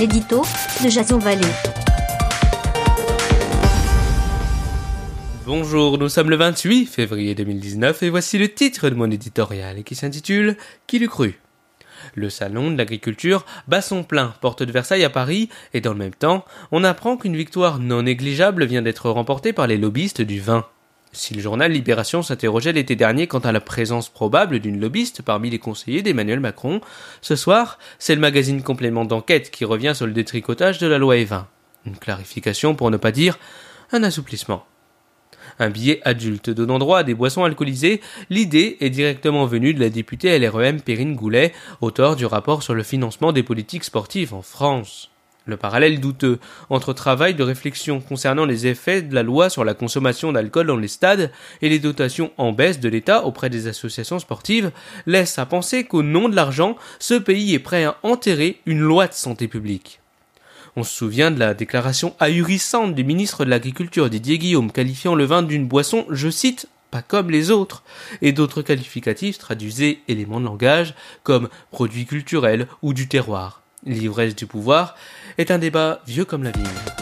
l'édito de Jason. Bonjour, nous sommes le 28 février 2019 et voici le titre de mon éditorial qui s'intitule Qui l'eût cru? Le salon de l'agriculture bat son plein, porte de Versailles à Paris, et dans le même temps, on apprend qu'une victoire non négligeable vient d'être remportée par les lobbyistes du vin. Si le journal Libération s'interrogeait l'été dernier quant à la présence probable d'une lobbyiste parmi les conseillers d'Emmanuel Macron, ce soir, c'est le magazine complément d'enquête qui revient sur le détricotage de la loi E20. Une clarification pour ne pas dire un assouplissement. Un billet adulte donnant droit à des boissons alcoolisées, l'idée est directement venue de la députée LREM Perrine Goulet, auteur du rapport sur le financement des politiques sportives en France. Le parallèle douteux entre travail de réflexion concernant les effets de la loi sur la consommation d'alcool dans les stades et les dotations en baisse de l'État auprès des associations sportives laisse à penser qu'au nom de l'argent, ce pays est prêt à enterrer une loi de santé publique. On se souvient de la déclaration ahurissante du ministre de l'Agriculture Didier Guillaume qualifiant le vin d'une boisson, je cite, pas comme les autres, et d'autres qualificatifs traduisaient éléments de langage comme produit culturel ou du terroir. L'ivresse du pouvoir est un débat vieux comme la vigne.